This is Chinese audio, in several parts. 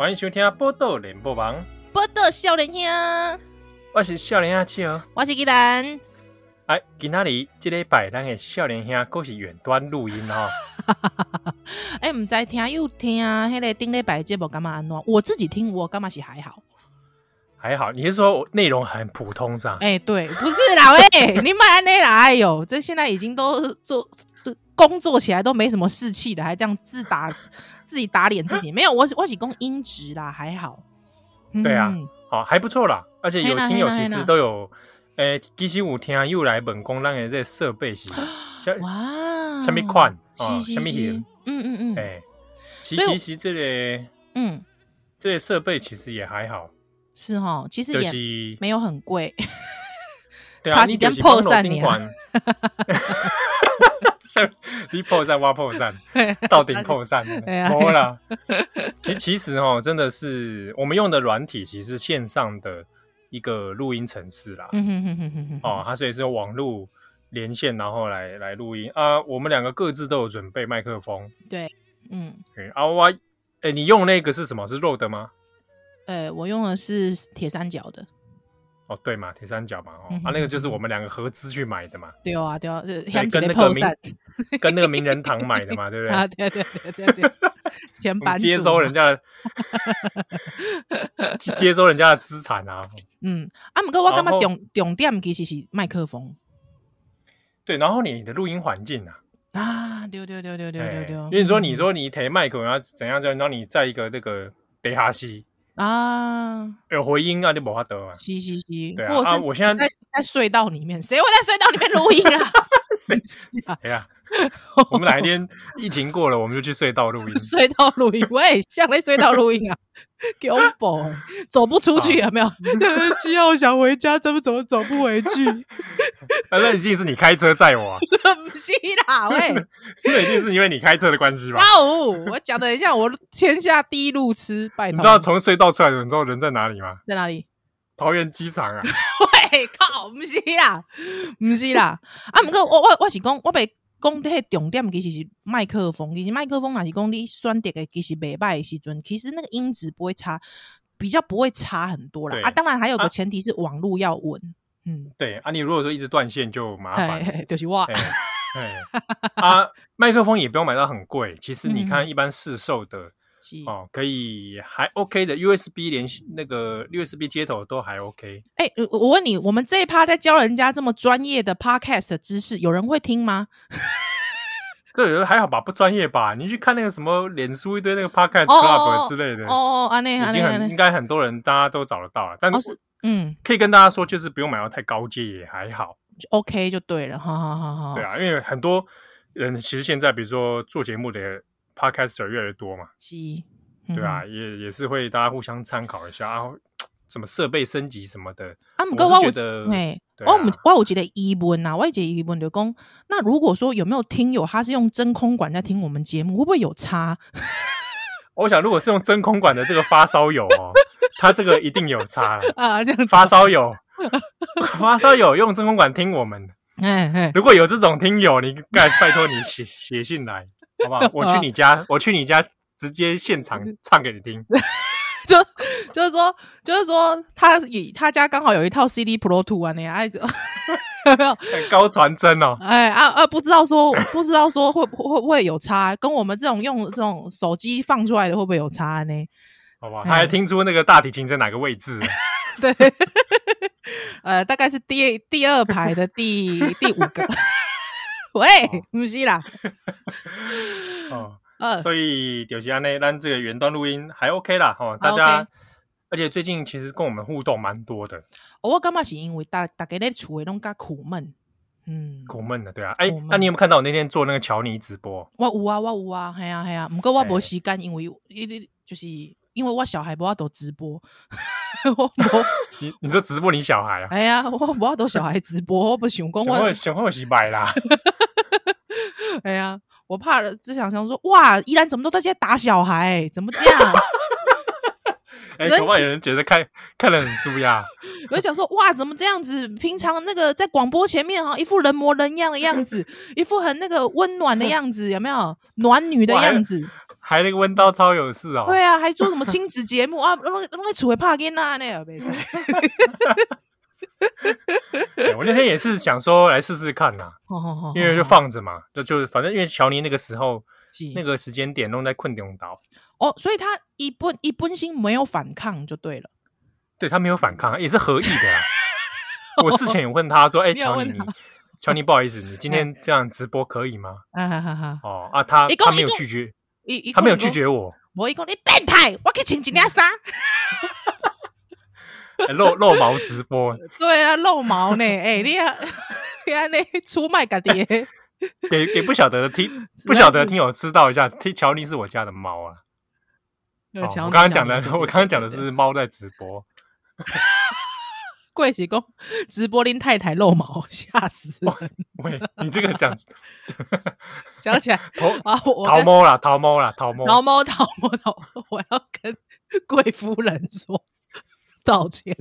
欢迎收听《报道联播网》，报道少年兄，我是少年兄七号，我是鸡蛋。哎，今仔日这礼拜，咱的少年兄阁是远端录音哦。哎、欸，唔知听又听，迄个顶礼拜节目干嘛安怎？我自己听，我干嘛是还好，还好。你是说内容很普通是吧？哎、欸，对，不是啦，喂，你买安内啦，哎呦，这现在已经都做工作起来都没什么士气的，还这样自打自己打脸自己，没有，我我只供音质啦，还好。对啊，好、还不错啦，而且有听友其实都有，诶，其实有听又来本宫让人这设备是 哇，什么款？哦，什么型，嗯嗯嗯，哎，其其实这个，嗯，这些设备其实也还好，是哈，其实也没有很贵，对啊，你点破散你。你破散挖破散，到顶破散，没了。其其实哦，真的是我们用的软体，其实是线上的一个录音程式啦。哦，它所以是用网络连线，然后来来录音啊。我们两个各自都有准备麦克风。对，嗯，对啊，我哎，你用那个是什么？是 Rode 吗？呃，我用的是铁三角的。哦，对嘛，铁三角嘛，哦，啊，那个就是我们两个合资去买的嘛。对啊，对啊，跟那个名，跟那个名人堂买的嘛，对不对？啊，对对对对对。接收人家的，接收人家的资产啊。嗯，啊，不过我感觉重重点其实是麦克风。对，然后你的录音环境啊。啊，对对对对对对对。因为你说，你说你提麦克，然后怎样就让你在一个那个地下室。啊，有回音啊，你无法得啊。嘻嘻嘻，对啊。啊，我现在在在隧道里面，谁会在隧道里面录音啊？谁谁啊？我们哪一天疫情过了，我们就去隧道录音。隧道录音，喂，像在隧道录音啊？给我宝，走不出去有没有？七号想回家，怎么怎么走不回去？那一定是你开车载我。不是啦，喂，那一定是因为你开车的关系吧？哦，我讲的很像我天下第一路痴，拜托。你知道从隧道出来的你知道人在哪里吗？在哪里？桃园机场啊！喂，靠，不是啦，不是啦。啊，不过我我我是讲，我被。讲的重点其实是麦克风，其实麦克风还是讲你选择的其实袂歹的时阵，其实那个音质不会差，比较不会差很多啦。啊，当然还有个前提是网络要稳。嗯，对啊，你如果说一直断线就麻烦，就是哇。啊，麦克风也不用买到很贵，其实你看一般市售的。哦，可以还 OK 的 USB 连那个 USB 接头都还 OK。哎、欸，我问你，我们这一趴在教人家这么专业的 Podcast 的知识，有人会听吗？对，还好吧，不专业吧？你去看那个什么脸书一堆那个 Podcast Club 之类的，哦哦，安内已经很应该很多人大家都找得到了。但是，嗯，可以跟大家说，就是不用买到太高阶也还好就，OK 就对了。好好好好，对啊，因为很多人其实现在比如说做节目的。Podcaster 越来越多嘛，是，嗯、对啊，也也是会大家互相参考一下啊，什么设备升级什么的。啊，不过我觉得，哎，我们我有觉得疑问啊，我有疑问就讲，那如果说有没有听友他是用真空管在听我们节目，会不会有差？我想，如果是用真空管的这个发烧友哦，他这个一定有差啊，这样发烧友，发烧友用真空管听我们，哎哎，如果有这种听友，你拜拜托你写写信来。好不好？我去你家，我去你家，直接现场唱给你听。就就是说，就是说，他以他家刚好有一套 CD Pro Two 啊，那样 有没有？高传真哦。哎啊啊！不知道说，不知道说会会会不会有差？跟我们这种用这种手机放出来的会不会有差呢？好吧，他还听出那个大提琴在哪个位置？对，呃，大概是第第二排的第第五个。喂，不是啦。哦，呃，所以就是安内，咱这个远端录音还 OK 啦，哈，大家，而且最近其实跟我们互动蛮多的。我感觉是因为大大家在厝里拢较苦闷，嗯，苦闷的，对啊。哎，那你有没有看到我那天做那个乔尼直播？我有啊，我有啊，系啊系啊。不过我没时间，因为就是因为我小孩不要都直播。我 你你说直播你小孩啊？哎呀，我不要都小孩直播，我不想讲我想我是白啦。哎呀，我怕了，只想想说，哇，依然怎么都在家打小孩？怎么这样？哎，恐怕有人觉得看看得很舒压。我就讲说，哇，怎么这样子？平常那个在广播前面哈，一副人模人样的样子，一副很那个温暖的样子，有没有暖女的样子？还那个温刀超有事哦。对啊，还做什么亲子节目啊？弄弄在厝里拍囡仔呢？没事。我那天也是想说来试试看呐，因为就放着嘛，就就反正因为乔尼那个时候那个时间点弄在困中岛。哦，所以他一本一本心没有反抗就对了，对他没有反抗，也是合意的啊。我事前有问他说：“哎，乔尼，乔尼，不好意思，你今天这样直播可以吗？”啊哈哈哦啊，他他没有拒绝，他没有拒绝我。我一讲你变态，我可以请几件衫。露露毛直播，对啊，露毛呢？哎，你啊，你啊，你出卖个爹，给给不晓得的听，不晓得的听友知道一下，听乔尼是我家的猫啊。哦、我刚刚讲的，我刚刚讲的是猫在直播。贵喜公直播令太太露毛，吓死人！喂，你这个讲，讲起来 逃啊，我逃猫了，逃猫了，逃猫，逃猫，逃猫，逃！我要跟贵夫人说道歉。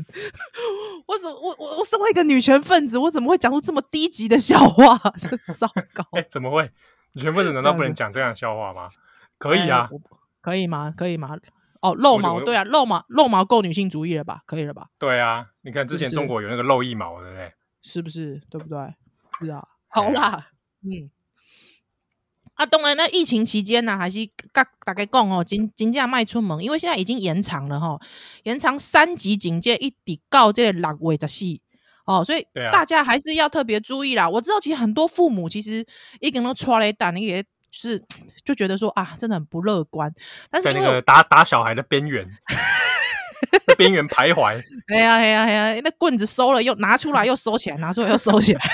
我怎么，我我我身为一个女权分子，我怎么会讲出这么低级的笑话？真糟糕！哎、欸，怎么会？女权分子难道不能讲这样的笑话吗？可以啊。欸可以吗？可以吗？哦，露毛，对啊，露毛，露毛够女性主义了吧？可以了吧？对啊，你看之前中国有那个露一毛，对不对？是不是？对不对？是啊。好啦，嗯。啊，当然，那疫情期间呢，还是大大家讲哦，尽尽量卖出门，因为现在已经延长了哈，延长三级警戒一直到这个六月十四哦，所以大家还是要特别注意啦。我知道，其实很多父母其实已经都抓了一单，也。是就觉得说啊，真的很不乐观。但是在那个打打小孩的边缘，边缘徘徊。哎呀哎呀哎呀，那棍子收了又拿出来，又收起来，拿出来又收起来。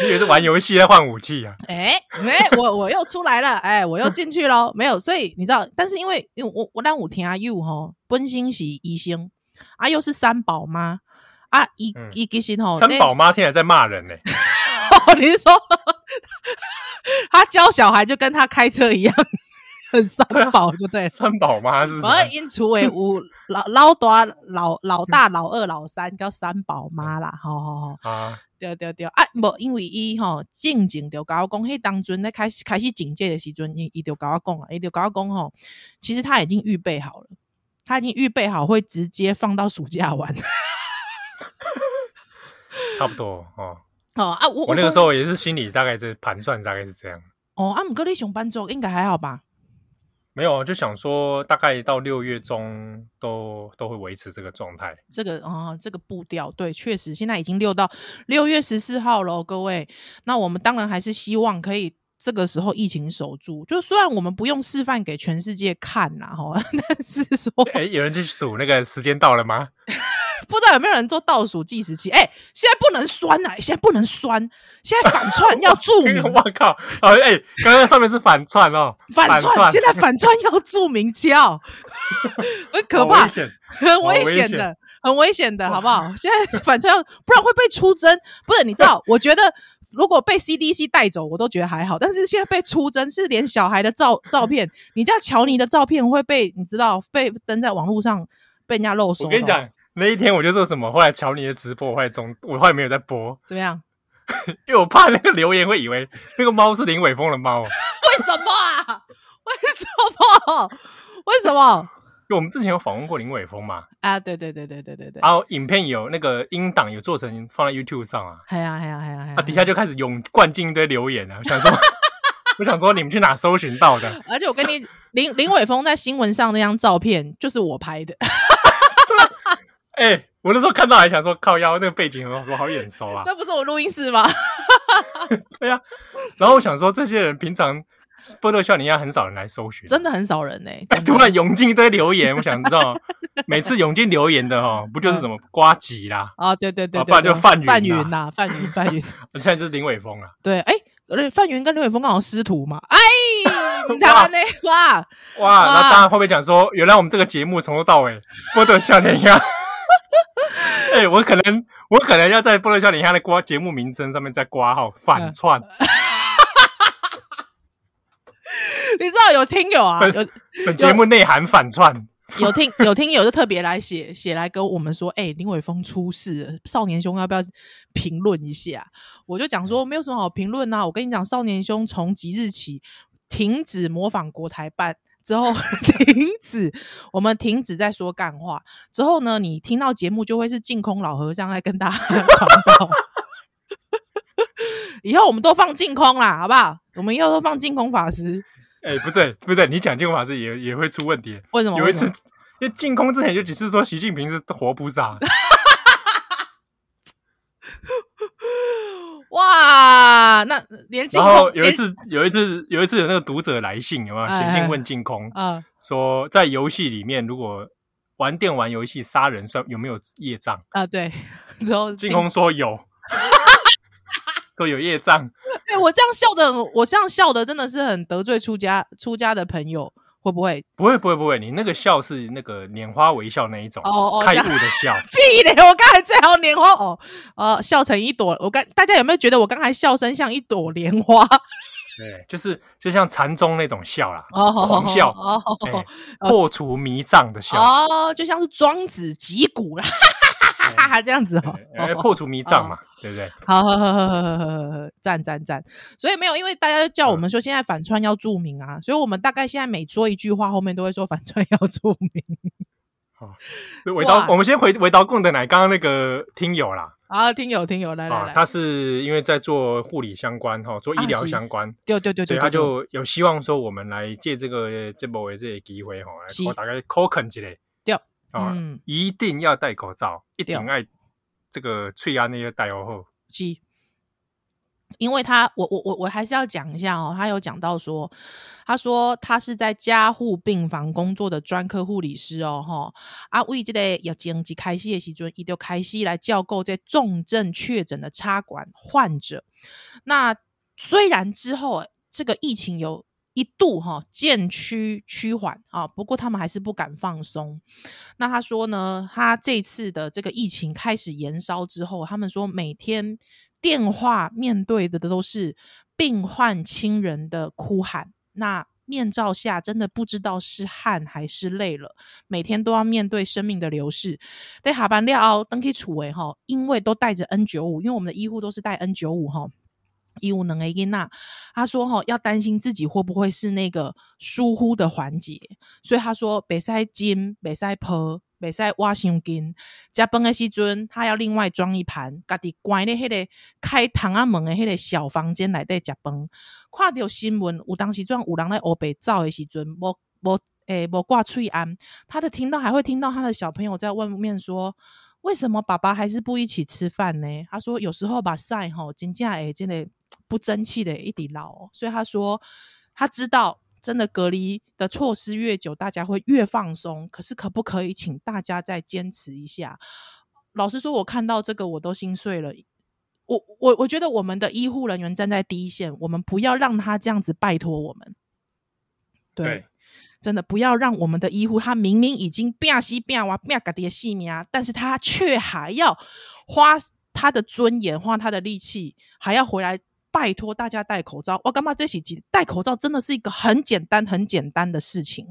你以为是玩游戏在换武器啊？哎 哎，我我又出来了，哎，我又进去了。没有，所以你知道，但是因为因为我我让我听阿 you 哈，本身是医生，啊又是三宝妈啊，一一个心吼，三宝妈听起来在骂人呢。你是说？他教小孩就跟他开车一样，很三宝就对，三宝妈是什么？因除为五老老大老老大老二老三叫三宝妈啦，好好好啊，对对对。啊，不因为伊吼静静就跟我讲，迄当阵咧开始开始警戒的时阵，伊伊就跟我讲啊，伊就跟我讲吼，其实他已经预备好了，他已经预备好会直接放到暑假玩，差不多哦。哦啊，我我那个时候也是心里大概是盘算，大概是这样。哦，啊，姆哥你上班族应该还好吧？没有，就想说大概到六月中都都会维持这个状态。这个啊、哦，这个步调对，确实现在已经六到六月十四号喽，各位。那我们当然还是希望可以这个时候疫情守住。就虽然我们不用示范给全世界看呐，哈，但是说，哎，有人去数那个时间到了吗？不知道有没有人做倒数计时器？哎、欸，现在不能酸啊！现在不能酸，现在反串要注明。我靠！哎、欸，刚刚上面是反串哦，反串，现在反串要注明叫，很可怕，很危险的，很危险的，好不好？现在反串要，不然会被出征。不是，你知道？我觉得如果被 CDC 带走，我都觉得还好。但是现在被出征，是连小孩的照照片，你家乔尼的照片会被你知道被登在网络上，被人家漏说。我跟你讲。那一天我就说什么，后来乔尼的直播我后来中，我后来没有在播，怎么样？因为我怕那个留言会以为那个猫是林伟峰的猫。为什么啊？为什么？为什么？因为我们之前有访问过林伟峰嘛。啊，对对对对对对对。然后影片有那个音档有做成放在 YouTube 上啊。系啊系啊系啊系啊。啊，底下就开始涌灌进一堆留言啊，我想说，我想说你们去哪搜寻到的？而且我跟你林林伟峰在新闻上那张照片就是我拍的。哎、欸，我那时候看到还想说靠腰，那个背景很好，好眼熟啊！那不是我录音室吗？对呀、啊。然后我想说，这些人平常波特笑脸鸭很少人来搜寻，真的很少人呢、突然涌进一堆留言，我想知道，每次涌进留言的哦，不就是什么瓜吉啦？啊，对对对，不然就范云范云呐，范云范云。现在就是林伟峰了。对，哎、欸，范云跟林伟峰刚好师徒嘛？哎，哇哇哇！那当然会不会讲说，原来我们这个节目从头到尾波特笑脸鸭。哎、欸，我可能，我可能要在波特笑脸下的挂节目名称上面再挂号反串。你知道有听友啊，有本节目内涵反串，有听有听友就特别来写写来跟我们说，哎、欸，林伟峰出事了，少年兄要不要评论一下？我就讲说没有什么好评论啊，我跟你讲，少年兄从即日起停止模仿国台办。之后 停止，我们停止在说干话。之后呢，你听到节目就会是净空老和尚在跟大家 传道。以后我们都放净空啦，好不好？我们以后都放净空法师。哎、欸，不对，不对，你讲净空法师也也会出问题。为什么？有一次，因为净空之前有几次说习近平是活菩萨。哇，那连净空，然后有一次，有一次，有一次有那个读者来信，有没有写信问净空？啊，说在游戏里面，如果玩电玩游戏杀人，算有没有业障？啊，对。然后净空说有，说有业障。哎，我这样笑的，我这样笑的真的是很得罪出家出家的朋友。会不会？不会，不会，不会。你那个笑是那个拈花微笑那一种，哦哦，开悟的笑。屁咧！我刚才最好拈花哦，呃，笑成一朵。我刚，大家有没有觉得我刚才笑声像一朵莲花？对，就是就像禅宗那种笑啦，哦，狂笑，哦，破除迷障的笑。哦，就像是庄子击鼓啦。哈哈，这样子哦，哎，破除迷障嘛，哦、对不对？好，好，好，好，好，好，赞赞赞！所以没有，因为大家叫我们说现在反串要注明啊，嗯、所以我们大概现在每说一句话，后面都会说反串要注明。好，尾刀，我们先回尾刀共的奶，刚刚那个听友啦，啊，听友听友来来来，他是因为在做护理相关哈，做医疗相关，对对对对，所以他就有希望说我们来借这个这波的这个机会哈，来大概口肯之类。啊，嗯、一定要戴口罩，一定爱这个翠牙那些戴哦后。是，因为他，我我我我还是要讲一下哦。他有讲到说，他说他是在加护病房工作的专科护理师哦，哈啊，为这个疫情一开始的时阵，伊就开始来照顾这重症确诊的插管患者。那虽然之后这个疫情有。一度哈渐趋趋缓啊，不过他们还是不敢放松。那他说呢，他这次的这个疫情开始延烧之后，他们说每天电话面对的都是病患亲人的哭喊，那面罩下真的不知道是汗还是泪了，每天都要面对生命的流逝。在下班了登记处为哈，因为都带着 N 九五，因为我们的医护都是带 N 九五哈。医务能 A 因娜，他说哈要担心自己会不会是那个疏忽的环节，所以他说别塞金，别塞泼，别塞挖胸筋，食饭的时阵，他要另外装一盘，家己关在迄个开窗啊门的迄个小房间来带加崩。看到新闻，有当时阵有人来欧北照的时阵，无无诶无挂喙安，他的听到还会听到他的小朋友在外面说。为什么爸爸还是不一起吃饭呢？他说有时候把赛吼金价诶真的不争气的一滴老，所以他说他知道真的隔离的措施越久，大家会越放松。可是可不可以请大家再坚持一下？老实说，我看到这个我都心碎了。我我我觉得我们的医护人员站在第一线，我们不要让他这样子拜托我们。对。对真的不要让我们的医护，他明明已经变西变哇变个的性命啊，但是他却还要花他的尊严，花他的力气，还要回来拜托大家戴口罩。我干嘛这几集戴口罩真的是一个很简单、很简单的事情。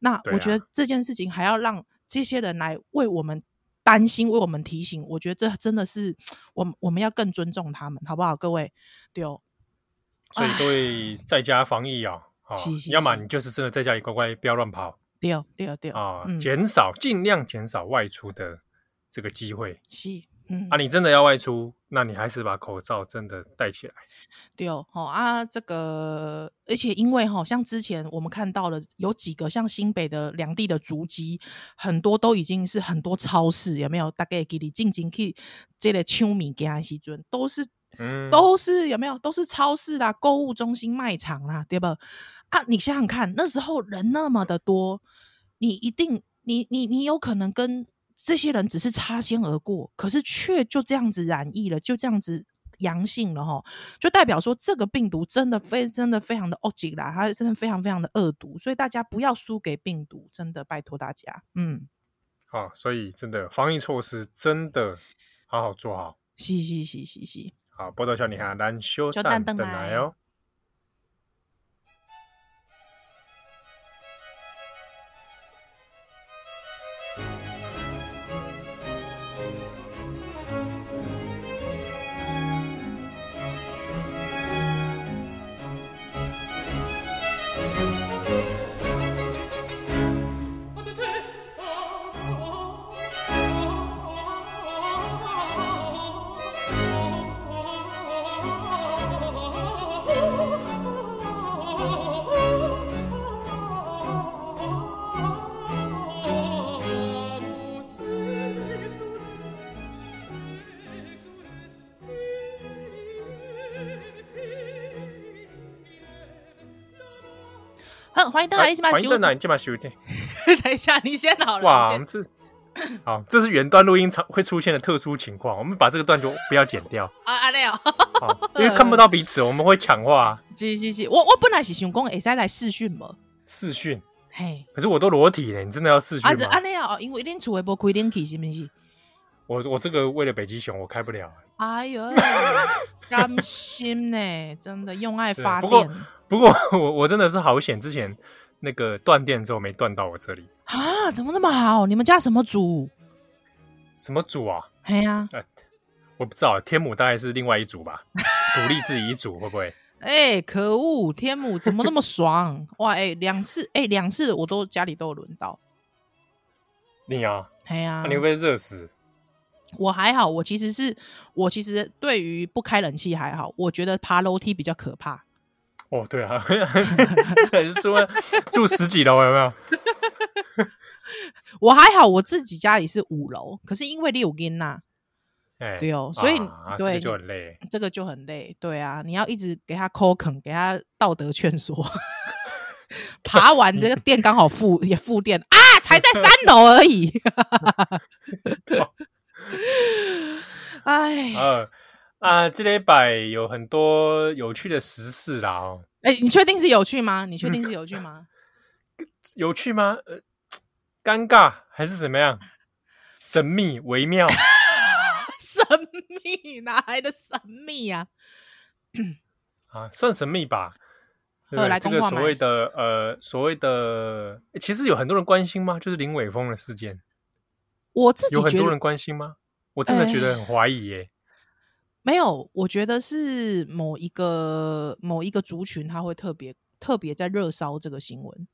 那我觉得这件事情还要让这些人来为我们担心、为我们提醒，我觉得这真的是我们我们要更尊重他们，好不好？各位，对哦。所以各位在家防疫啊。哦、是是是，要么你就是真的在家里乖乖，不要乱跑。对对对啊，减少尽量减少外出的这个机会。是，嗯，啊，你真的要外出，那你还是把口罩真的戴起来。对哦，好啊，这个，而且因为哈，像之前我们看到了有几个像新北的两地的足迹，很多都已经是很多超市有没有？大概给你进进去这类秋米给安西尊，都是。嗯，都是有没有？都是超市啦、购物中心、卖场啦，对吧？啊，你想想看，那时候人那么的多，你一定，你你你有可能跟这些人只是擦肩而过，可是却就这样子染疫了，就这样子阳性了哈，就代表说这个病毒真的非真的非常的恶极啦，它真的非常非常的恶毒，所以大家不要输给病毒，真的拜托大家，嗯，好，所以真的防疫措施真的好好做好，是是是是是。好，报道小女孩，咱小等等来哦。欢迎登来，你先把欢迎登来，你先把收听。等一下，你先好了。哇，我们这好，这是原段录音场会出现的特殊情况，我们把这个段就不要剪掉啊啊！没有，因为看不到彼此，我们会抢话。是是是，我我本来是想讲，会使来试训吗？试训，嘿，可是我都裸体了，你真的要试训吗？啊，这样哦，因为恁厝的无开冷气，是不是？我我这个为了北极熊，我开不了。哎呦，甘心呢，真的用爱发电。不过不过我我真的是好险，之前那个断电之后没断到我这里啊？怎么那么好？你们家什么组？什么组啊？哎呀、啊，我不知道，天母大概是另外一组吧，独立自己一组会不会？哎、欸，可恶，天母怎么那么爽？哇，哎、欸，两次，哎、欸，两次我都家里都有轮到。你啊？哎呀、啊，你会不会热死？我还好，我其实是我其实对于不开冷气还好，我觉得爬楼梯比较可怕。哦，对啊，住住十几楼有没有？我还好，我自己家里是五楼，可是因为六根呐，哎，对哦，所以、啊、对、这个、就很累，这个就很累，对啊，你要一直给他抠坑，给他道德劝说，爬完这个电刚好负也负电啊，才在三楼而已。哎，呃啊，这礼拜有很多有趣的时事啦哦。哎，你确定是有趣吗？你确定是有趣吗？嗯、有趣吗？呃，尴尬还是怎么样？神秘微妙？神秘哪来的神秘呀、啊？啊，算神秘吧。呃，来这个所谓的呃，所谓的，其实有很多人关心吗？就是林伟峰的事件。我自己有很多人关心吗？我真的觉得很怀疑耶、欸。没有，我觉得是某一个某一个族群，他会特别特别在热烧这个新闻。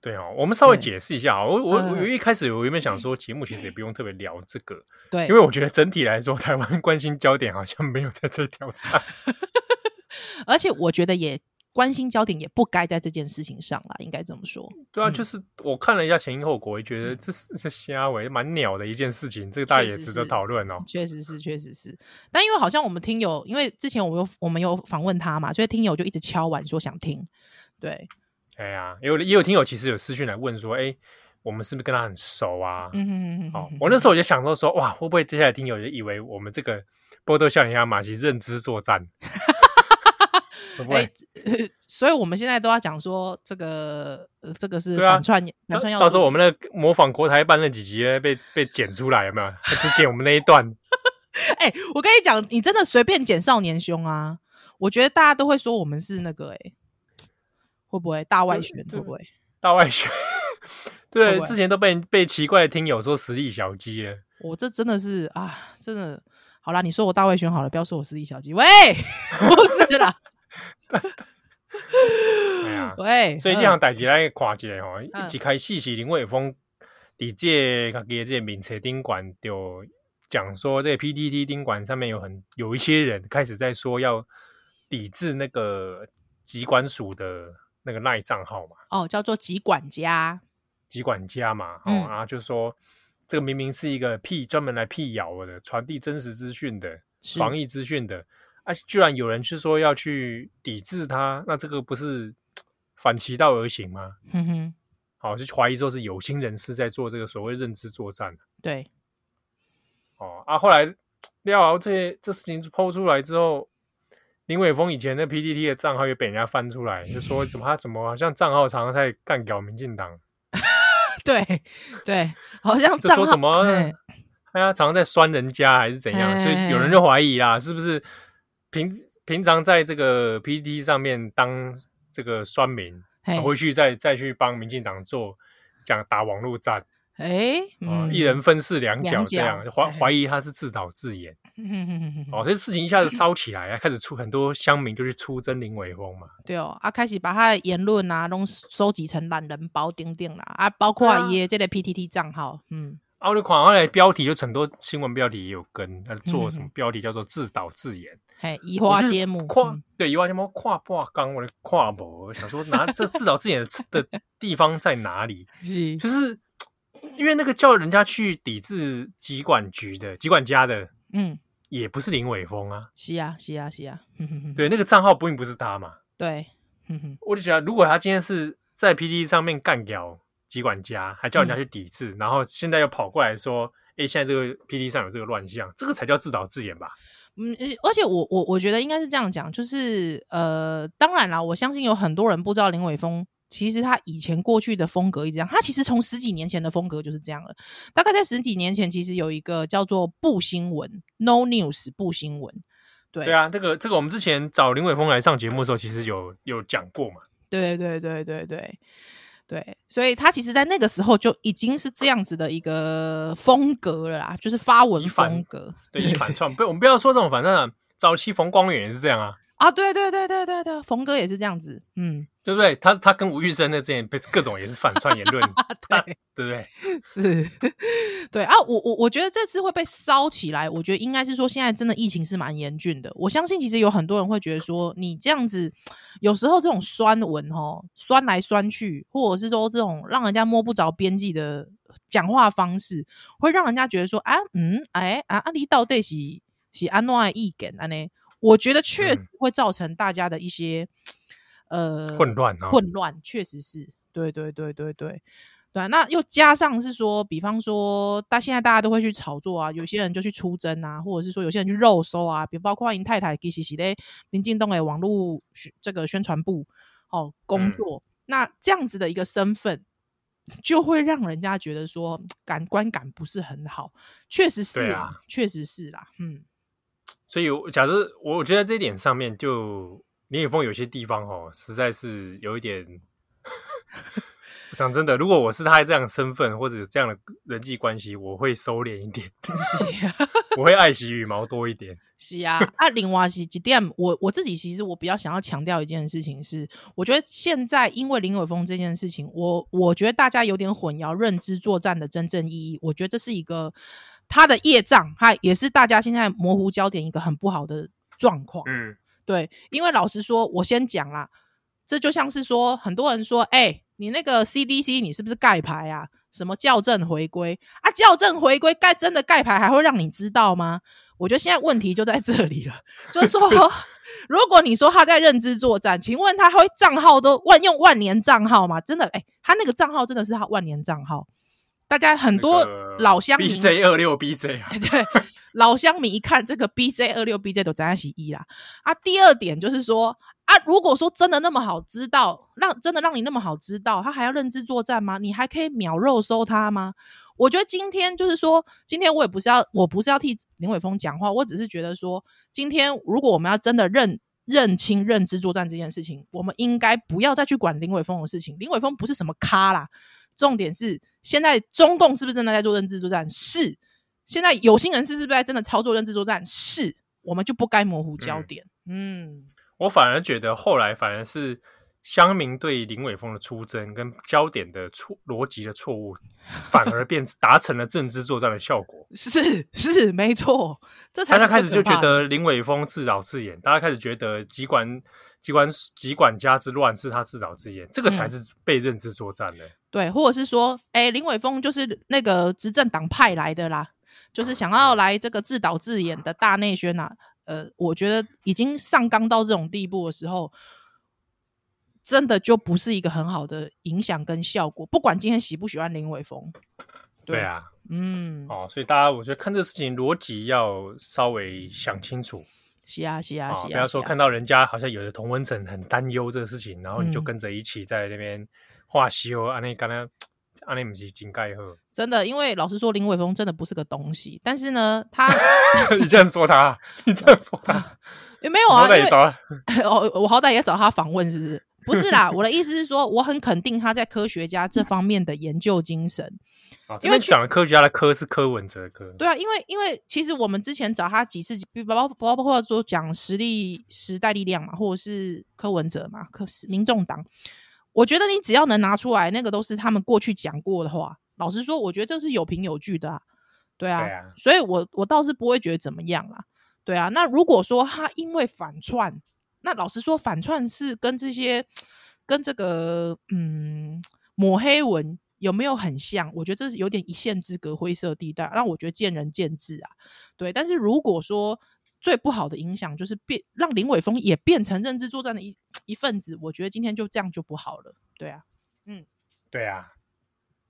对哦，我们稍微解释一下啊。我我我一开始我原本想说，节目其实也不用特别聊这个，对，因为我觉得整体来说，台湾关心焦点好像没有在这条上，而且我觉得也。关心焦点也不该在这件事情上啦，应该这么说。对啊，嗯、就是我看了一下前因后果，我觉得这是这瞎尾蛮鸟的一件事情，这个大家也值得讨论哦。确实是，确实是。但因为好像我们听友，因为之前我们有我们有访问他嘛，所以听友就一直敲碗说想听。对，哎呀，有也有听友其实有私讯来问说，哎，我们是不是跟他很熟啊？嗯嗯嗯。好，我那时候我就想到说，哇，会不会接下来听友就以为我们这个波多笑脸鸭马其实认知作战？会？所以我们现在都要讲说这个，这个是反串，反串要到时候我们那模仿国台办那几集被被剪出来有没有？只剪我们那一段。哎、欸，我跟你讲，你真的随便剪少年凶啊！我觉得大家都会说我们是那个、欸，哎，会不会大外宣？会不会大外宣？对，之前都被被奇怪的听友说实力小鸡了。我这真的是啊，真的好啦，你说我大外宣好了，不要说我实力小鸡。喂，不是啦。哎呀，喂，所以这项代志来看一下吼，一开始是林伟峰伫这个这个名册宾馆就讲说，这个 PTT 宾馆上面有很有一些人开始在说要抵制那个疾管署的那个赖账号嘛，哦，叫做疾管家，疾管家嘛，哦，然后就说这个明明是一个辟专门来辟谣的，传递真实资讯的，防疫资讯的。啊！居然有人去说要去抵制他，那这个不是反其道而行吗？嗯哼，好，就怀疑说是有心人士在做这个所谓认知作战。对，哦啊，后来廖敖这些这事情抛出来之后，林伟峰以前的 PDT 的账号也被人家翻出来，就说怎么他怎么好像账号常常在干搞民进党？对对，好像就说什么哎呀，常常在酸人家还是怎样？所以有人就怀疑啦，是不是？平平常在这个 PTT 上面当这个酸民，回去再再去帮民进党做讲打网络战，哎、欸，啊、嗯，一人分饰两角这样，怀怀疑他是自导自演，哦，这事情一下子烧起来啊，开始出很多乡民就去出征林伟峰嘛，对哦，啊，开始把他的言论啊都收集成懒人包顶顶啦，啊，包括伊这个 PTT 账号，嗯。啊，我就看后来标题就很多新闻标题也有跟，他做什么标题叫做自导自演，嘿，移花接木，跨对移花接木跨破刚我的跨博，想说拿这自导自演的 的地方在哪里？是，就是因为那个叫人家去抵制疾管局的疾管家的，嗯，也不是林伟峰啊，是啊，是啊，是啊，对，那个账号并不是他嘛，对，我就觉得如果他今天是。在 PTT 上面干掉疾管家，还叫人家去抵制，嗯、然后现在又跑过来说，哎，现在这个 PTT 上有这个乱象，这个才叫自导自演吧？嗯，而且我我我觉得应该是这样讲，就是呃，当然啦，我相信有很多人不知道林伟峰。其实他以前过去的风格一直这样，他其实从十几年前的风格就是这样了。大概在十几年前，其实有一个叫做“不新闻 ”（No News） 不新闻。对对啊，这个这个我们之前找林伟峰来上节目的时候，其实有有讲过嘛。对对对对对对，所以他其实，在那个时候就已经是这样子的一个风格了啦，就是发文风格。对，一反 串，不，我们不要说这种反串啊。早期冯光远也是这样啊。啊，对对对对对对，冯哥也是这样子，嗯，对不对？他他跟吴玉生的这些各种也是反串言论，对、啊、对不对？是，对啊，我我我觉得这次会被烧起来，我觉得应该是说现在真的疫情是蛮严峻的。我相信其实有很多人会觉得说，你这样子有时候这种酸文哦，酸来酸去，或者是说这种让人家摸不着边际的讲话方式，会让人家觉得说啊，嗯，哎啊，啊，你到底是是安怎意见安呢？我觉得确实会造成大家的一些、嗯、呃混乱啊，混乱确实是，对对对对对。对。那又加上是说，比方说，大现在大家都会去炒作啊，有些人就去出征啊，或者是说有些人去肉搜啊，比包括尹太太其实是咧民进党的网络这个宣传部哦工作，嗯、那这样子的一个身份，就会让人家觉得说 感官感不是很好，确实是啊，确实是啦，嗯。所以，假设我我觉得这一点上面，就林伟峰有些地方哦，实在是有一点。我想真的，如果我是他这样的身份或者有这样的人际关系，我会收敛一点，是啊、我会爱惜羽毛多一点。是啊，啊，另外是几点？我我自己其实我比较想要强调一件事情是，我觉得现在因为林伟峰这件事情，我我觉得大家有点混淆认知作战的真正意义。我觉得这是一个。他的业障，他也是大家现在模糊焦点一个很不好的状况。嗯，对，因为老实说，我先讲啦，这就像是说，很多人说，哎、欸，你那个 CDC 你是不是盖牌啊？什么校正回归啊？校正回归盖真的盖牌还会让你知道吗？我觉得现在问题就在这里了，就是说，如果你说他在认知作战，请问他会账号都万用万年账号吗？真的，哎、欸，他那个账号真的是他万年账号。大家很多老乡民 BJ 二六 BJ 啊，对，老乡民一看这个 BJ 二六 BJ 都在那洗衣啦啊。第二点就是说啊，如果说真的那么好知道，让真的让你那么好知道，他还要认知作战吗？你还可以秒肉收他吗？我觉得今天就是说，今天我也不是要，我不是要替林伟峰讲话，我只是觉得说，今天如果我们要真的认认清认知作战这件事情，我们应该不要再去管林伟峰的事情。林伟峰不是什么咖啦。重点是，现在中共是不是真的在做认知作战？是。现在有心人士是不是在真的操作认知作战？是。我们就不该模糊焦点。嗯，嗯，我反而觉得后来反而是乡民对林伟峰的出征跟焦点的错逻辑的错误，反而变达成了政治作战的效果。是是没错，这才大家开始就觉得林伟峰自导自演，大家开始觉得机关。疾管家之乱是他自导自演，这个才是被认知作战的。嗯、对，或者是说，哎、欸，林伟峰就是那个执政党派来的啦，就是想要来这个自导自演的大内宣呐、啊。呃，我觉得已经上纲到这种地步的时候，真的就不是一个很好的影响跟效果。不管今天喜不喜欢林伟峰，对啊，嗯，哦，所以大家我觉得看这个事情逻辑要稍微想清楚。是啊，是啊，是啊。不要说看到人家好像有的同温层很担忧这个事情，然后你就跟着一起在那边画修，安尼刚才安尼不是井盖好。真的，因为老实说，林伟峰真的不是个东西。但是呢，他 你这样说他，你这样说他，也 没有啊。我找哦，我好歹也找他访问，是不是？不是啦，我的意思是说，我很肯定他在科学家这方面的研究精神。因为讲的科学家的科是柯文哲的科，对啊，因为因为其实我们之前找他几次，包包包包括说讲实力时代力量嘛，或者是柯文哲嘛，可是民众党，我觉得你只要能拿出来，那个都是他们过去讲过的话。老实说，我觉得这是有凭有据的啊，对啊，对啊，所以我我倒是不会觉得怎么样啦，对啊。那如果说他因为反串，那老实说，反串是跟这些跟这个嗯抹黑文。有没有很像？我觉得这是有点一线之隔，灰色地带，让我觉得见仁见智啊。对，但是如果说最不好的影响就是变让林伟峰也变成认知作战的一一份子，我觉得今天就这样就不好了。对啊，嗯，对啊。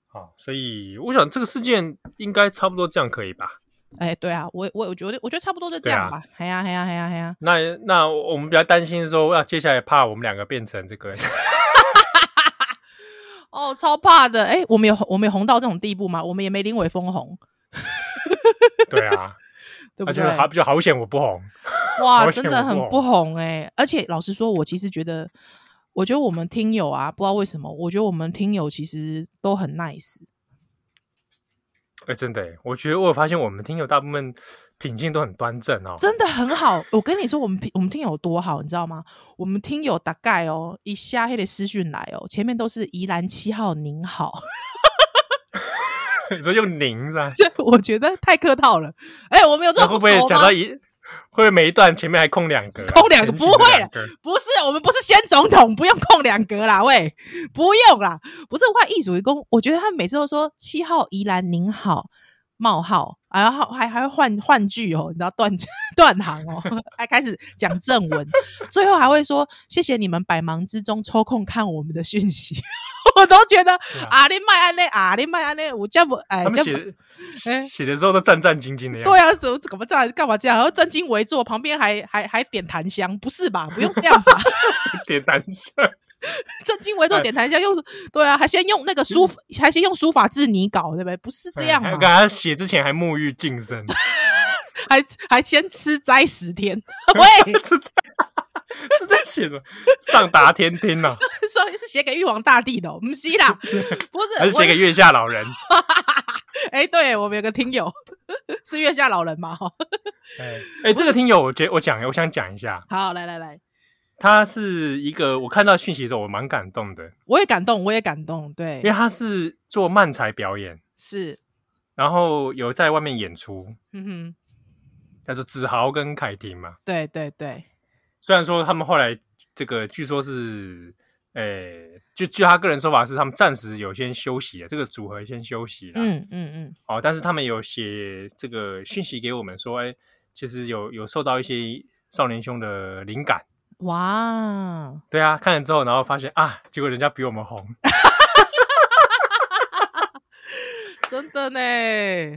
好，所以我想这个事件应该差不多这样可以吧？哎，对啊，我我我觉得我觉得差不多就这样吧。哎呀哎呀哎呀哎呀。那那我们比较担心说，要接下来怕我们两个变成这个。哦，超怕的！哎，我们有我们有红到这种地步吗？我们也没临尾封红。对啊，对不对？还比较好险，我不红。哇，真的很不红哎！而且老实说，我其实觉得，我觉得我们听友啊，不知道为什么，我觉得我们听友其实都很 nice。哎，真的，我觉得我有发现，我们听友大部分品性都很端正哦，真的很好。我跟你说，我们我们听友有多好，你知道吗？我们听友大概哦，一下黑的私讯来哦，前面都是宜兰七号您好，你说用您是吧？我觉得太客套了。哎，我们有这种会不会讲到一？会不会每一段前面还空两格？空两格不会，不是我们不是先总统，不用空两格啦，喂，不用啦，不是我艺术一公，我觉得他每次都说七号宜兰您好冒号，然后还还会换换句哦，你知道断 断行哦，还开始讲正文，最后还会说谢谢你们百忙之中抽空看我们的讯息。我都觉得啊，你麦安内啊，你麦安内，我叫不哎，他们写写的时候都战战兢兢的样子。对啊，怎么怎么这样？干嘛这样？然后正襟危坐，旁边还还还点檀香，不是吧？不用这样吧？点檀香，正襟危坐点台下，用对啊，还先用那个书，还先用书法字拟稿，对不对？不是这样我？刚刚写之前还沐浴净身，还还先吃斋十天，喂，吃斋。是在写什么？上达天听呢？所以是写给玉皇大帝的，不是啦，不是，还是写给月下老人？哎、欸，对我们有个听友是月下老人嘛？哈，哎哎，这个听友，我觉得我讲，我想讲一下。好，来来来，他是一个我看到讯息的时候，我蛮感动的。我也感动，我也感动，对，因为他是做漫才表演，是，然后有在外面演出，嗯哼，叫做子豪跟凯婷嘛，对对对。虽然说他们后来这个据说是，诶、欸，就据他个人说法是他们暂时有先休息了，这个组合先休息了。嗯嗯嗯。哦，但是他们有写这个讯息给我们说，哎、欸，其实有有受到一些少年兄的灵感。哇。对啊，看了之后，然后发现啊，结果人家比我们红。真的呢，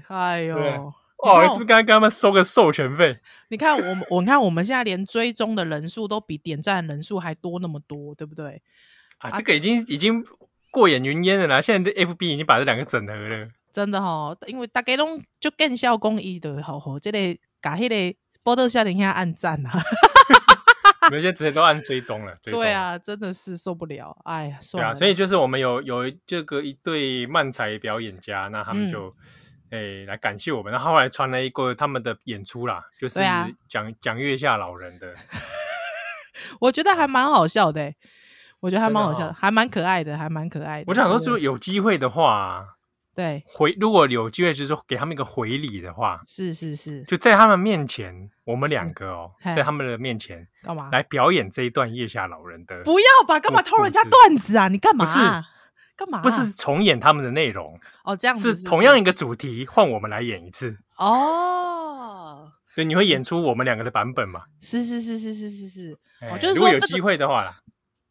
哎呦。哦，是不是刚刚跟他们收个授权费？你看，我们我看我们现在连追踪的人数都比点赞人数还多那么多，对不对？啊，这个已经已经过眼云烟了啦。现在的 FB 已经把这两个整合了，真的哈、哦，因为大家都就更效公益的，好好，这里嘎黑的波特下等下暗赞啊，有些直接都按追踪了。追踪对啊，真的是受不了，哎呀，算了。对啊，所以就是我们有有这个一对漫才表演家，那他们就。嗯哎、欸，来感谢我们，然后后来传了一个他们的演出啦，就是讲讲月下老人的，我觉得还蛮好笑的，我觉得还蛮好笑的，的哦、还蛮可爱的，还蛮可爱的。我想说，如果有机会的话，对回如果有机会，就是说给他们一个回礼的话，是是是，就在他们面前，我们两个哦，在他们的面前干嘛来表演这一段腋下老人的？不要吧，干嘛偷人家段子啊？你干嘛？不是。干嘛、啊？不是重演他们的内容哦，这样子是同样一个主题，换我们来演一次哦。对，你会演出我们两个的版本吗？是是是是是是是。就是说，如果有机会的话啦，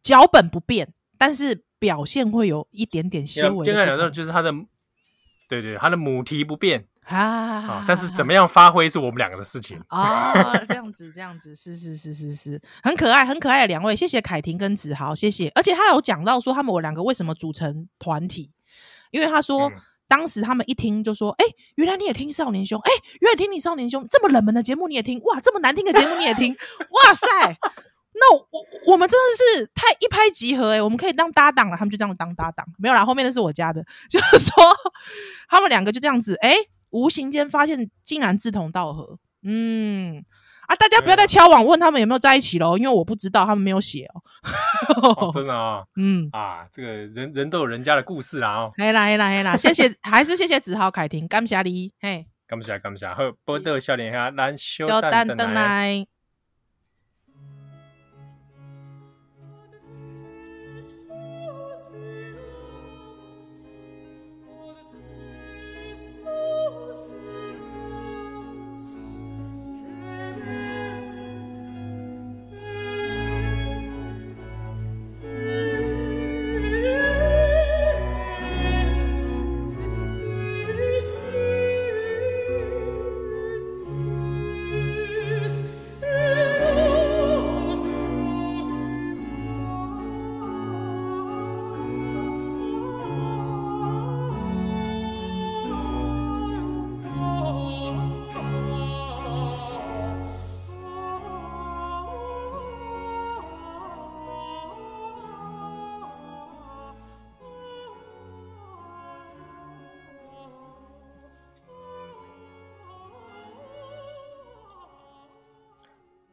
脚本不变，但是表现会有一点点修为。现在讲到就是他的，对对，他的母题不变。啊！但是怎么样发挥是我们两个的事情啊！这样子，这样子，是是是是是，很可爱，很可爱的两位，谢谢凯婷跟子豪，谢谢。而且他有讲到说他们我两个为什么组成团体，因为他说、嗯、当时他们一听就说，哎、欸，原来你也听少年兄，哎、欸，原来听你少年兄这么冷门的节目你也听，哇，这么难听的节目你也听，哇塞！那我我们真的是太一拍即合诶、欸、我们可以当搭档了，他们就这样当搭档，没有啦，后面那是我家的，就是说他们两个就这样子，哎、欸。无形间发现，竟然志同道合。嗯啊，大家不要再敲网问他们有没有在一起喽，因为我不知道，他们没有写哦。哦真的啊、哦，嗯啊，这个人人都有人家的故事啦哦。嘿啦嘿啦嘿啦，谢谢，还是谢谢子豪凯婷，感谢你，嘿，感谢感谢，好，波多笑脸下，咱小蛋等来。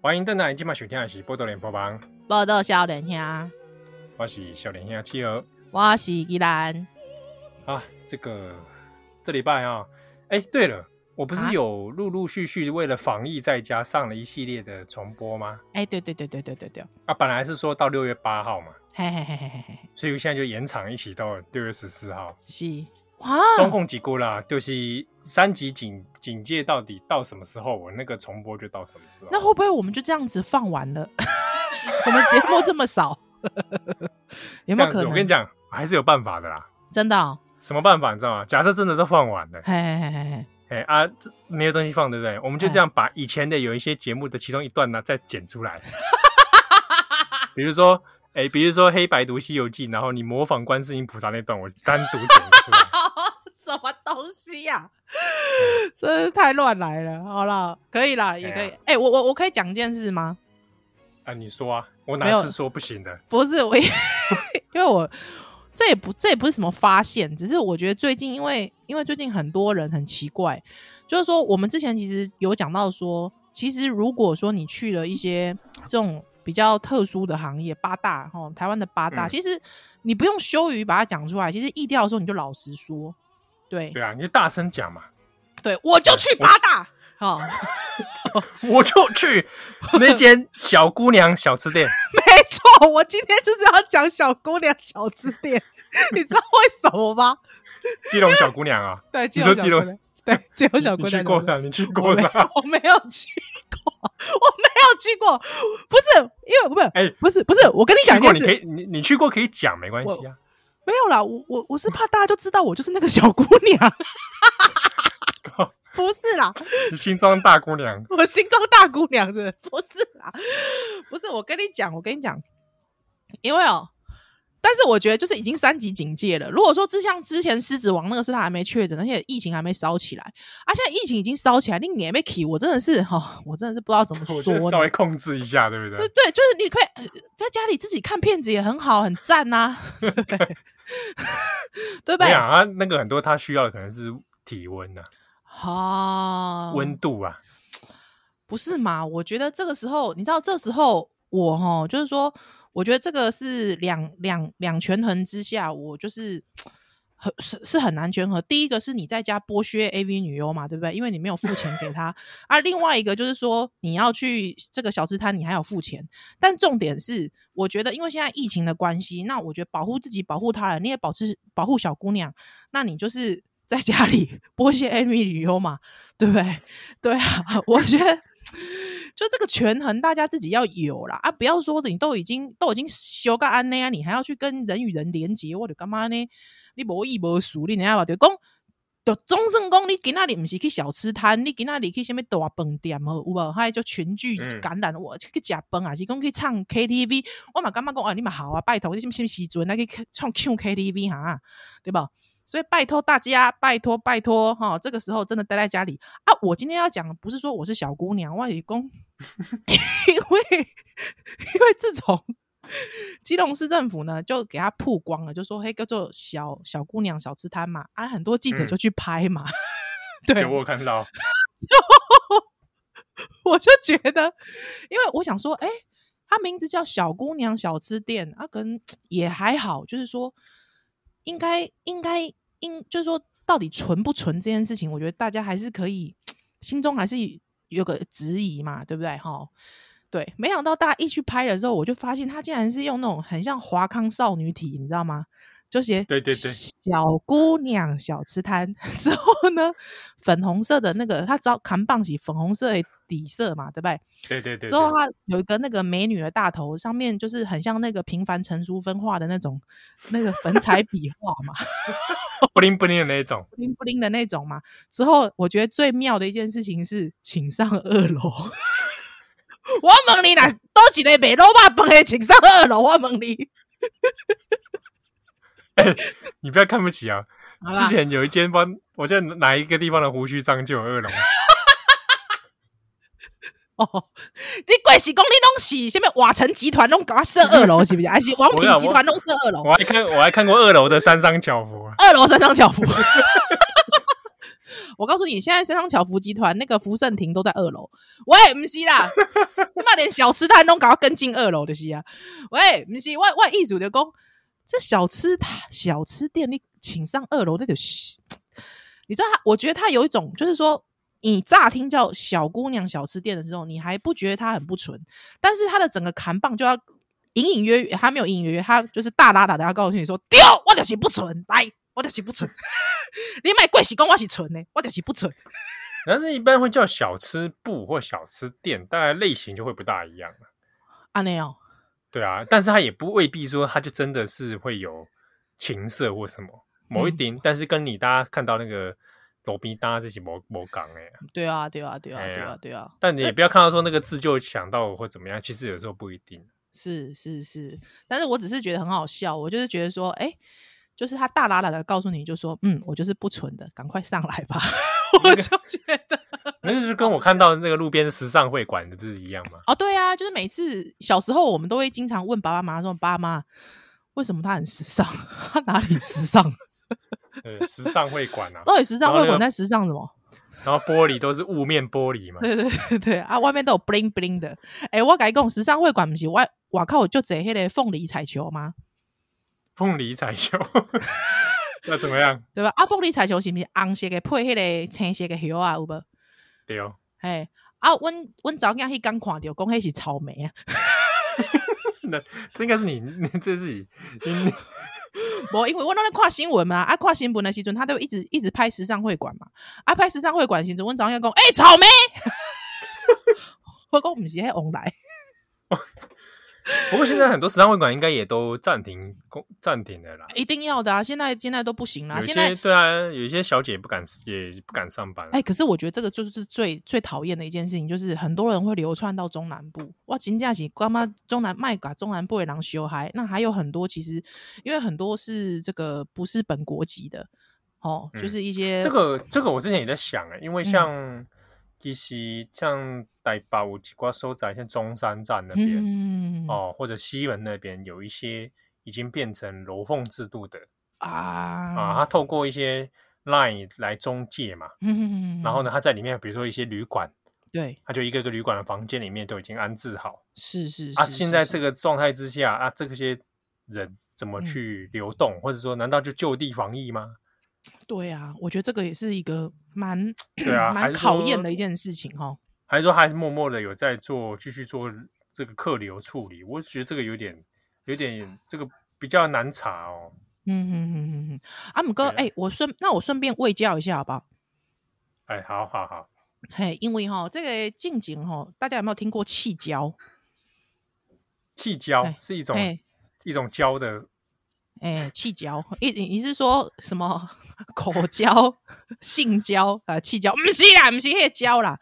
欢迎登来今晚收听的是《波多连播帮》，波多少年兄，我是少年兄七儿，我是依兰。啊，这个这礼拜啊，哎，对了，我不是有陆陆续续为了防疫在家上了一系列的重播吗？哎，对对对对对对对。啊，本来是说到六月八号嘛，嘿嘿嘿嘿嘿，所以我现在就延长一起到六月十四号。是。啊，中共几过啦，就是三级警警戒到底到什么时候，我那个重播就到什么时候。那会不会我们就这样子放完了？我们节目这么少，有没有可能？我跟你讲，还是有办法的啦。真的、哦？什么办法？你知道吗？假设真的都放完了，嘿嘿嘿嘿嘿，啊，这没有东西放，对不对？我们就这样把以前的有一些节目的其中一段呢，再剪出来。比如说，哎，比如说《黑白读西游记》，然后你模仿观世音菩萨那段，我单独剪出来。什么东西呀、啊？真是太乱来了。好了，可以了，也可以。哎、欸，我我我可以讲件事吗？啊，你说啊，我哪是说不行的？不是我，因为我这也不这也不是什么发现，只是我觉得最近，因为因为最近很多人很奇怪，就是说我们之前其实有讲到说，其实如果说你去了一些这种比较特殊的行业，八大哈，台湾的八大，嗯、其实你不用羞于把它讲出来。其实意调的时候，你就老实说。对对啊，你就大声讲嘛。对，我就去八大，好，我就去那间小姑娘小吃店。没错，我今天就是要讲小姑娘小吃店，你知道为什么吗？基隆小姑娘啊，对，基隆小姑娘，对，基隆小姑娘。你去过的，你去过的。我没有去过，我没有去过，不是因为不是，哎，不是不是，我跟你讲过，你可以，你你去过可以讲，没关系啊。没有啦，我我我是怕大家就知道我就是那个小姑娘，不是啦，你心中大姑娘，我心中大姑娘是不是啦？不是，我跟你讲，我跟你讲，因为哦，但是我觉得就是已经三级警戒了。如果说之像之前狮子王那个是他还没确诊，而且疫情还没烧起来，啊，现在疫情已经烧起来，你也没起，我真的是哈、哦，我真的是不知道怎么说，稍微控制一下，对不对？对对，就是你可以在家里自己看片子也很好，很赞呐、啊。对 对吧？啊，那个很多他需要的可能是体温呐，啊，温度啊，不是嘛？我觉得这个时候，你知道，这时候我哈，就是说，我觉得这个是两两两权衡之下，我就是。很是是很难权衡。第一个是你在家剥削 AV 女优嘛，对不对？因为你没有付钱给他。而、另外一个就是说，你要去这个小吃摊，你还要付钱。但重点是，我觉得因为现在疫情的关系，那我觉得保护自己、保护他人，你也保持保护小姑娘，那你就是在家里 剥削 AV 女优嘛，对不对？对啊，我觉得就这个权衡，大家自己要有啦啊！不要说的，你都已经都已经修个安内啊，你还要去跟人与人连接，我的干嘛呢？你无意无熟，你知影无？就讲，就总算讲，你今仔日毋是去小吃摊，你今仔日去啥物大饭店哦？有无？还就群聚感染，我去食饭啊，是讲去唱 KTV，我嘛感觉讲啊，你嘛好啊，拜托，你什么什么时阵来去唱唱 KTV 哈？对吧？所以拜托大家，拜托拜托哈，这个时候真的待在家里啊！我今天要讲，不是说我是小姑娘，我是讲，因为因为自从。基隆市政府呢，就给他曝光了，就说嘿，叫做小小姑娘小吃摊嘛，啊，很多记者就去拍嘛。嗯、对，我有看到，我就觉得，因为我想说，哎、欸，他名字叫小姑娘小吃店，啊，跟 也还好，就是说，应该应该应，就是说，到底纯不纯这件事情，我觉得大家还是可以心中还是有个质疑嘛，对不对？哈。对，没想到大家一去拍的时候，我就发现他竟然是用那种很像华康少女体，你知道吗？就写对对对，小姑娘小吃摊 之后呢，粉红色的那个，他只要扛棒起粉红色的底色嘛，对不对？对对对。之后他有一个那个美女的大头，上面就是很像那个平凡成熟分画的那种那个粉彩笔画嘛，不灵不灵的那种，不灵不灵的那种嘛。之后我觉得最妙的一件事情是，请上二楼。我问你啦，多几个卖卤肉饭的，请上二楼。我问你，欸，你不要看不起啊！之前有一间帮，我记得哪一个地方的胡须章就有二楼。哦，你贵是讲你拢是什么瓦城集团拢搞设二楼是不是？还是王品集团拢设二楼？我还看我还看过二楼的三商巧福，二楼三商巧福。我告诉你，现在三商巧福集团那个福盛亭都在二楼。喂，不是啦，他妈连小吃摊都搞要跟进二楼的是啊。喂，不是，外外一组的工，这小吃摊小吃店你请上二楼那就是，你知道他？我觉得他有一种，就是说，你乍听叫小姑娘小吃店的时候，你还不觉得他很不纯，但是他的整个扛棒就要隐隐约约，他没有隐隐约约，他就是大大大的要告诉你说，丢，我就是不纯，来。我就是不纯，你买贵喜公我是纯的，我就是不纯。但是一般 会叫小吃部或小吃店，大概类型就会不大一样了。啊，没有。对啊，但是他也不未必说他就真的是会有情色或什么某一点，嗯、但是跟你大家看到那个罗宾达这些某某港哎，对啊，对啊，对啊，对啊，对啊。但你也不要看到说那个字就想到或怎么样，其实有时候不一定。是是是，但是我只是觉得很好笑，我就是觉得说，哎、欸。就是他大喇喇的告诉你，就说，嗯，我就是不纯的，赶快上来吧。我就觉得，那就是跟我看到那个路边的时尚会馆的不是一样吗？哦，对啊，就是每次小时候我们都会经常问爸爸妈妈说，爸妈，为什么他很时尚？他哪里时尚？对，时尚会馆啊，到底时尚会馆在时尚什么？然后玻璃都是雾面玻璃嘛？对对对对啊，外面都有 bling bling 的。哎、欸，我跟你讲，时尚会馆不是外，我靠，我就坐那个凤梨彩球吗？凤梨彩球 那怎么样？对吧？啊，凤梨彩球是不是红色的配迄个青色的叶啊？有无？对哦。哎，啊，阮阮早间迄刚看到，讲迄是草莓啊。那这应该是你，你 这是你。无，因为我那在看新闻嘛，啊，看新闻的时阵，他都一直一直拍时尚会馆嘛，啊，拍时尚会馆时阵，阮早间讲，哎、欸，草莓。我讲不是迄红来。不过现在很多时尚会馆应该也都暂停工暂停了啦，一定要的啊！现在现在都不行啦。有些现在对啊，有一些小姐不敢也不敢上班。哎、欸，可是我觉得这个就是最最讨厌的一件事情，就是很多人会流窜到中南部。哇，金价起干嘛中南卖嘎中南部的狼修嗨，那还有很多其实因为很多是这个不是本国籍的哦，嗯、就是一些这个这个我之前也在想哎、欸，因为像。嗯其实像台北有几挂所在，像中山站那边、嗯、哦，或者西门那边有一些已经变成楼凤制度的啊。啊，他透过一些 line 来中介嘛，嗯、然后呢，他在里面，比如说一些旅馆，对，他就一个个旅馆的房间里面都已经安置好，是是，是啊，现在这个状态之下啊，这些人怎么去流动，嗯、或者说难道就就地防疫吗？对啊，我觉得这个也是一个蛮 对啊，蛮考验的一件事情哈。还是说还是默默的有在做，继续做这个客流处理？我觉得这个有点有点这个比较难查哦。嗯嗯嗯嗯嗯。阿姆哥，哎、欸，我顺那我顺便卫教一下好不好？哎、欸，好好好。嘿，因为哈这个近景哈，大家有没有听过气交？气胶是一种、欸、一种胶的。哎、欸，气胶，你你是说什么？口交、性交啊，气交，不是啦，不是那个交啦，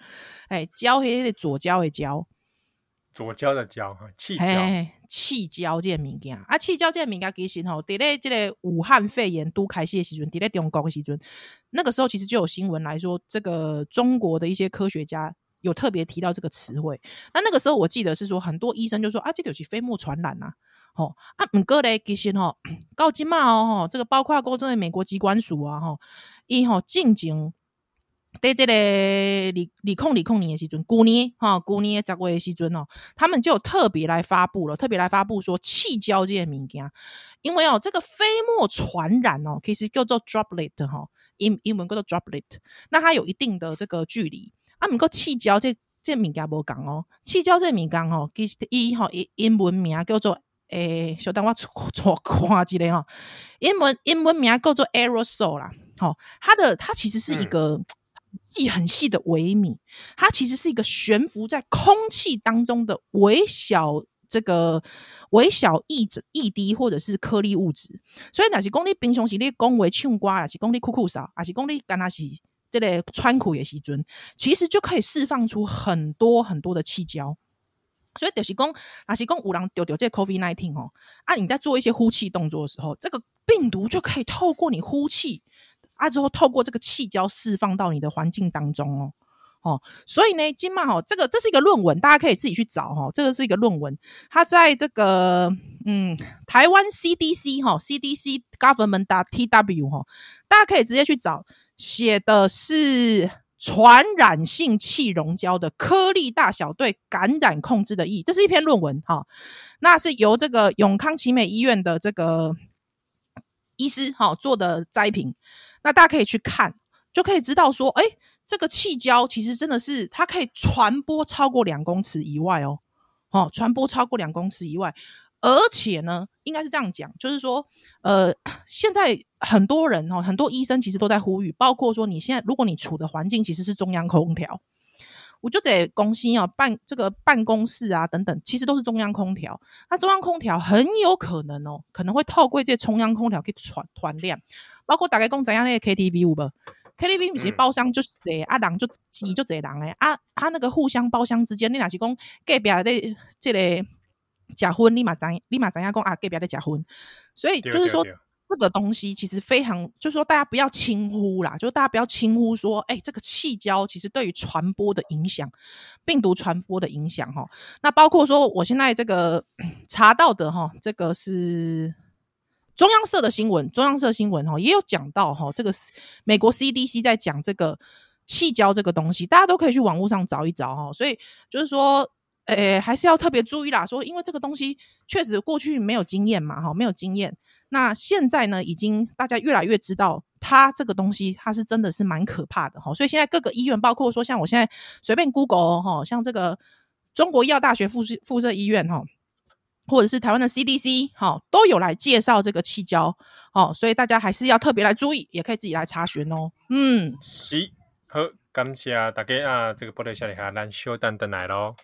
哎、欸，交是那个左交的交，左交的交哈，气交，气交这个物件啊，气交这个物件其实吼，伫咧这个武汉肺炎都开始的时阵，伫咧中国的时阵，那个时候其实就有新闻来说，这个中国的一些科学家有特别提到这个词汇。那那个时候我记得是说，很多医生就说啊，这就是飞沫传染呐、啊。吼啊，毋过咧，其实吼，到即嘛哦，吼，这个包括过这个美国机关署啊，吼，伊吼进前在这个李李控李控年的时阵，旧年哈，旧年十月的时阵哦，他们就特别来发布了，特别来发布说气胶这个物件，因为哦，这个飞沫传染哦，其实叫做 droplet 哈，英英文叫做 droplet，那它有一定的这个距离啊，毋过气胶这这物件无共哦，气胶这物件吼，其实伊吼英英文名叫做。诶，小等我错错看一下哈，英文英文名叫做 aerosol 啦，好，它的它其实是一个细很细的微米，它其实是一个悬浮在空气当中的微小这个微小液质液滴或者是颗粒物质，所以那是讲你平常时你讲话唱歌，还是讲你哭哭嗽，还是讲你干那是这个穿裤的时阵，其实就可以释放出很多很多的气胶。所以就是讲，若是讲有人丢丢这 COVID nineteen 哦，啊，你在做一些呼气动作的时候，这个病毒就可以透过你呼气，啊，之后透过这个气胶释放到你的环境当中哦，哦，所以呢，今嘛哦，这个这是一个论文，大家可以自己去找哈、哦，这个是一个论文，它在这个嗯台湾 CDC 哈、哦、CDC government 打 TW 哈、哦，大家可以直接去找。写的是传染性气溶胶的颗粒大小对感染控制的意义，这是一篇论文哈。那是由这个永康奇美医院的这个医师哈做的摘评，那大家可以去看，就可以知道说，哎，这个气胶其实真的是它可以传播超过两公尺以外哦，哦，传播超过两公尺以外。而且呢，应该是这样讲，就是说，呃，现在很多人哦，很多医生其实都在呼吁，包括说，你现在如果你处的环境其实是中央空调，我就得公司啊办这个办公室啊等等，其实都是中央空调。那中央空调很有可能哦，可能会透过这中央空调去传传染，包括大概讲怎样那个 KTV 有无？KTV 其实包厢就是这啊人就挤就这人诶啊，他那个互相包厢之间，你若是讲隔壁的这个。假婚立马咱立马咱家公啊，给别的假婚，所以就是说这个东西其实非常，就是说大家不要轻忽啦，就是大家不要轻忽说，哎、欸，这个气胶其实对于传播的影响，病毒传播的影响哈。那包括说我现在这个查到的哈，这个是中央社的新闻，中央社新闻哈也有讲到哈，这个美国 CDC 在讲这个气胶这个东西，大家都可以去网络上找一找哈。所以就是说。诶、欸，还是要特别注意啦。说，因为这个东西确实过去没有经验嘛，哈，没有经验。那现在呢，已经大家越来越知道，它这个东西它是真的是蛮可怕的哈。所以现在各个医院，包括说像我现在随便 Google 哈，像这个中国医药大学附设附设医院哈，或者是台湾的 CDC 哈，都有来介绍这个气胶哦。所以大家还是要特别来注意，也可以自己来查询哦。嗯，是好，感谢大家啊，这个波多小李哈，咱稍等等来喽。